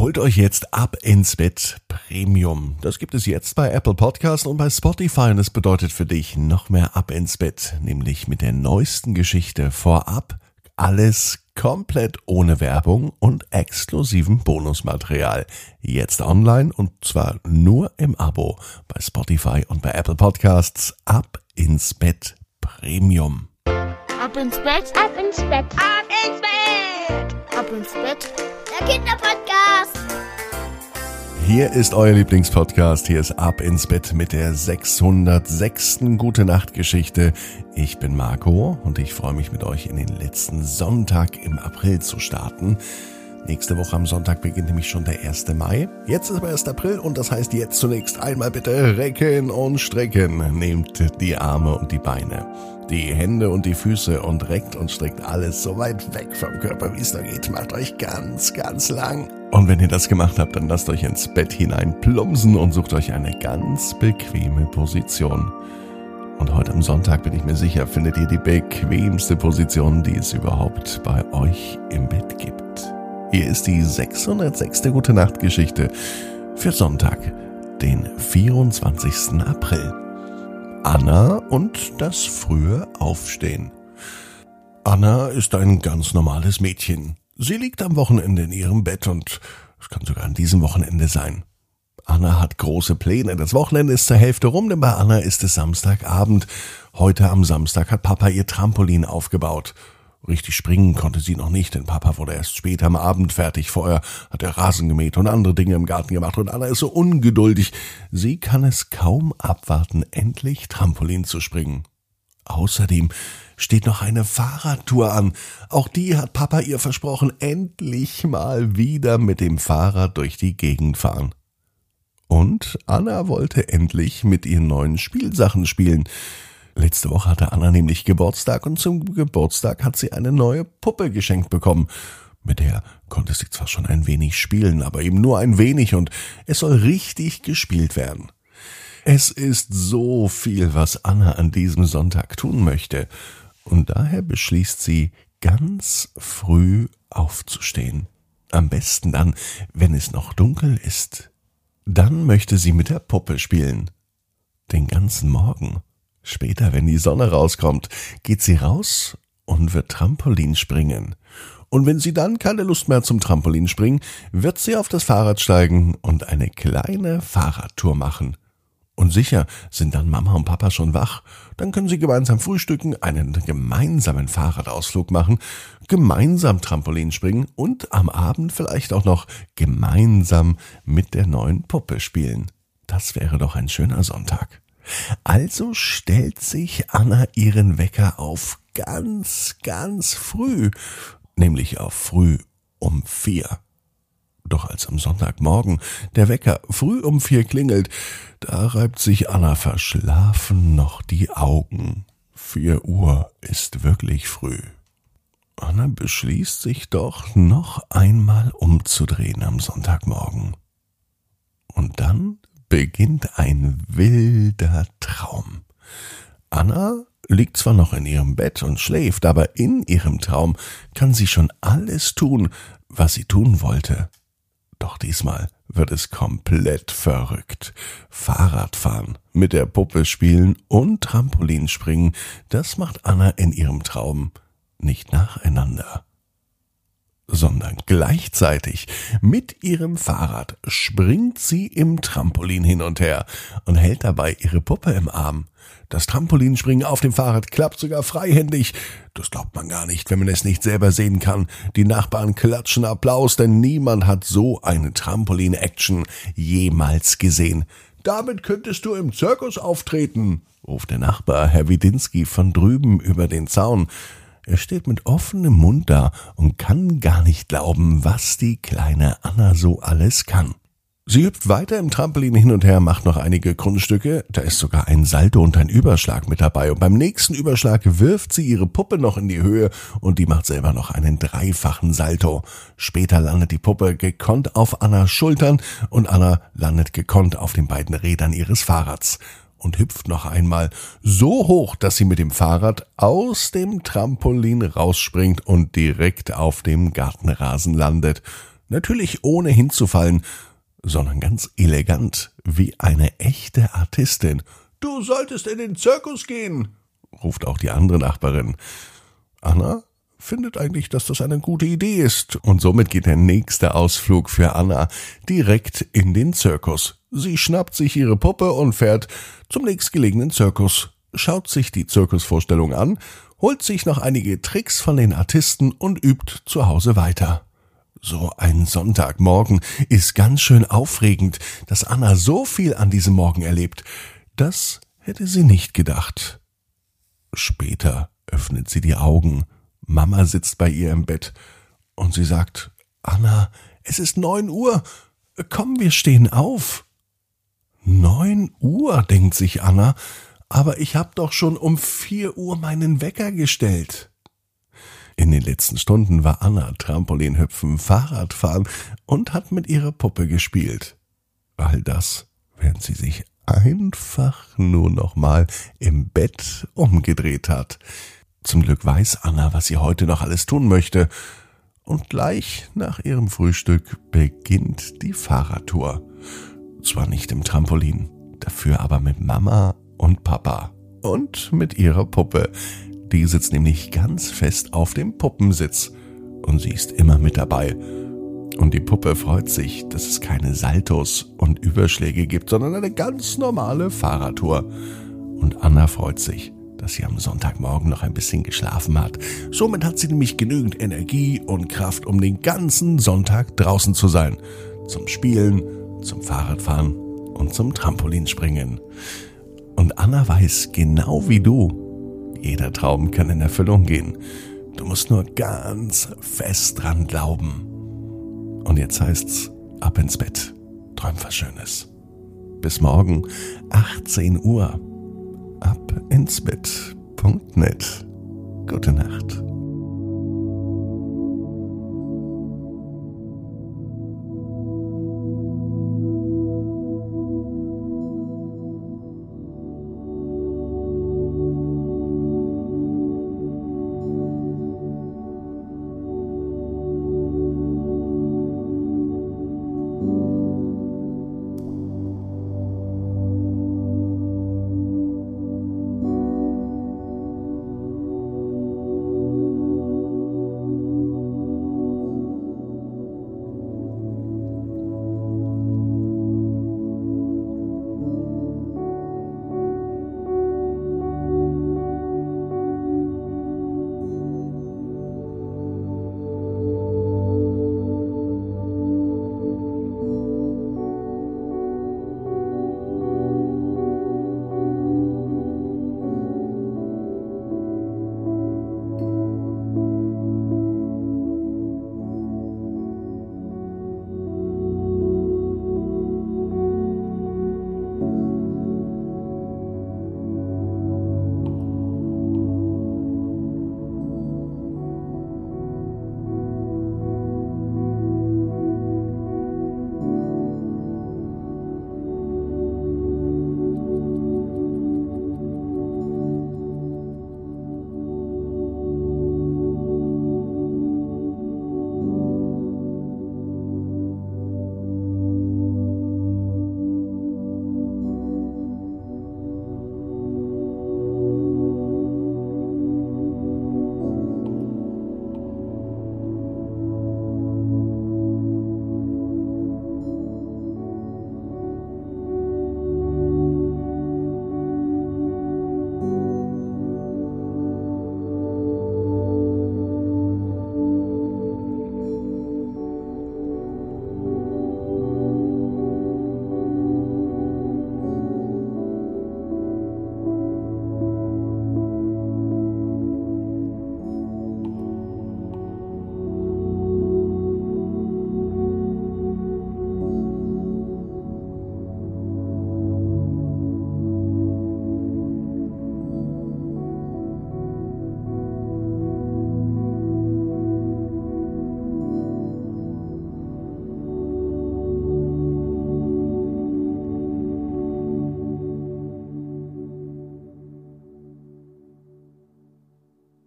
Holt euch jetzt ab ins Bett Premium. Das gibt es jetzt bei Apple Podcast und bei Spotify und es bedeutet für dich noch mehr ab ins Bett, nämlich mit der neuesten Geschichte vorab. Alles komplett ohne Werbung und exklusivem Bonusmaterial. Jetzt online und zwar nur im Abo bei Spotify und bei Apple Podcasts. Ab ins Bett Premium. Ab ins Bett, ab ins Bett, ab ins Bett, ab ins Bett. Der Kinderpodcast. Hier ist euer Lieblingspodcast. Hier ist Ab ins Bett mit der 606. Gute Nacht Geschichte. Ich bin Marco und ich freue mich mit euch in den letzten Sonntag im April zu starten. Nächste Woche am Sonntag beginnt nämlich schon der 1. Mai. Jetzt ist aber 1. April und das heißt jetzt zunächst einmal bitte recken und strecken. Nehmt die Arme und die Beine, die Hände und die Füße und reckt und streckt alles so weit weg vom Körper, wie es nur geht. Macht euch ganz, ganz lang. Und wenn ihr das gemacht habt, dann lasst euch ins Bett hinein plumpsen und sucht euch eine ganz bequeme Position. Und heute am Sonntag bin ich mir sicher, findet ihr die bequemste Position, die es überhaupt bei euch im Bett gibt. Hier ist die 606. Gute Nacht Geschichte für Sonntag, den 24. April. Anna und das frühe Aufstehen. Anna ist ein ganz normales Mädchen. Sie liegt am Wochenende in ihrem Bett und es kann sogar an diesem Wochenende sein. Anna hat große Pläne. Das Wochenende ist zur Hälfte rum, denn bei Anna ist es Samstagabend. Heute am Samstag hat Papa ihr Trampolin aufgebaut. Richtig springen konnte sie noch nicht, denn Papa wurde erst spät am Abend fertig. Vorher hat er Rasen gemäht und andere Dinge im Garten gemacht und Anna ist so ungeduldig. Sie kann es kaum abwarten, endlich Trampolin zu springen. Außerdem steht noch eine Fahrradtour an. Auch die hat Papa ihr versprochen, endlich mal wieder mit dem Fahrrad durch die Gegend fahren. Und Anna wollte endlich mit ihren neuen Spielsachen spielen. Letzte Woche hatte Anna nämlich Geburtstag und zum Geburtstag hat sie eine neue Puppe geschenkt bekommen. Mit der konnte sie zwar schon ein wenig spielen, aber eben nur ein wenig und es soll richtig gespielt werden. Es ist so viel, was Anna an diesem Sonntag tun möchte, und daher beschließt sie, ganz früh aufzustehen. Am besten dann, wenn es noch dunkel ist. Dann möchte sie mit der Puppe spielen. Den ganzen Morgen. Später, wenn die Sonne rauskommt, geht sie raus und wird Trampolin springen. Und wenn sie dann keine Lust mehr zum Trampolinspringen, wird sie auf das Fahrrad steigen und eine kleine Fahrradtour machen. Und sicher sind dann Mama und Papa schon wach. Dann können sie gemeinsam frühstücken, einen gemeinsamen Fahrradausflug machen, gemeinsam Trampolin springen und am Abend vielleicht auch noch gemeinsam mit der neuen Puppe spielen. Das wäre doch ein schöner Sonntag. Also stellt sich Anna ihren Wecker auf ganz, ganz früh, nämlich auf früh um vier. Doch als am Sonntagmorgen der Wecker früh um vier klingelt, da reibt sich Anna verschlafen noch die Augen. Vier Uhr ist wirklich früh. Anna beschließt sich doch noch einmal umzudrehen am Sonntagmorgen. Und dann beginnt ein wilder Traum. Anna liegt zwar noch in ihrem Bett und schläft, aber in ihrem Traum kann sie schon alles tun, was sie tun wollte. Doch diesmal wird es komplett verrückt. Fahrradfahren, mit der Puppe spielen und Trampolin springen, das macht Anna in ihrem Traum nicht nacheinander sondern gleichzeitig mit ihrem Fahrrad springt sie im Trampolin hin und her und hält dabei ihre Puppe im Arm. Das Trampolinspringen auf dem Fahrrad klappt sogar freihändig. Das glaubt man gar nicht, wenn man es nicht selber sehen kann. Die Nachbarn klatschen Applaus, denn niemand hat so eine Trampolin-Action jemals gesehen. Damit könntest du im Zirkus auftreten, ruft der Nachbar Herr Widinski von drüben über den Zaun. Er steht mit offenem Mund da und kann gar nicht glauben, was die kleine Anna so alles kann. Sie hüpft weiter im Trampolin hin und her, macht noch einige Grundstücke, da ist sogar ein Salto und ein Überschlag mit dabei und beim nächsten Überschlag wirft sie ihre Puppe noch in die Höhe und die macht selber noch einen dreifachen Salto. Später landet die Puppe gekonnt auf Annas Schultern und Anna landet gekonnt auf den beiden Rädern ihres Fahrrads und hüpft noch einmal so hoch, dass sie mit dem Fahrrad aus dem Trampolin rausspringt und direkt auf dem Gartenrasen landet. Natürlich ohne hinzufallen, sondern ganz elegant, wie eine echte Artistin. Du solltest in den Zirkus gehen, ruft auch die andere Nachbarin. Anna findet eigentlich, dass das eine gute Idee ist, und somit geht der nächste Ausflug für Anna direkt in den Zirkus. Sie schnappt sich ihre Puppe und fährt zum nächstgelegenen Zirkus, schaut sich die Zirkusvorstellung an, holt sich noch einige Tricks von den Artisten und übt zu Hause weiter. So ein Sonntagmorgen ist ganz schön aufregend, dass Anna so viel an diesem Morgen erlebt. Das hätte sie nicht gedacht. Später öffnet sie die Augen. Mama sitzt bei ihr im Bett und sie sagt, Anna, es ist neun Uhr. Komm, wir stehen auf. Neun Uhr, denkt sich Anna, aber ich hab doch schon um vier Uhr meinen Wecker gestellt. In den letzten Stunden war Anna Trampolinhüpfen, Fahrradfahren und hat mit ihrer Puppe gespielt. All das, während sie sich einfach nur noch mal im Bett umgedreht hat. Zum Glück weiß Anna, was sie heute noch alles tun möchte. Und gleich nach ihrem Frühstück beginnt die Fahrradtour. Zwar nicht im Trampolin, dafür aber mit Mama und Papa und mit ihrer Puppe, die sitzt nämlich ganz fest auf dem Puppensitz und sie ist immer mit dabei. Und die Puppe freut sich, dass es keine Saltos und Überschläge gibt, sondern eine ganz normale Fahrradtour. Und Anna freut sich, dass sie am Sonntagmorgen noch ein bisschen geschlafen hat. Somit hat sie nämlich genügend Energie und Kraft, um den ganzen Sonntag draußen zu sein. Zum Spielen, zum Fahrradfahren und zum Trampolinspringen. Und Anna weiß genau wie du, jeder Traum kann in Erfüllung gehen. Du musst nur ganz fest dran glauben. Und jetzt heißt's ab ins Bett. Träum was Schönes. Bis morgen, 18 Uhr. Ab ins Bett.net. Gute Nacht.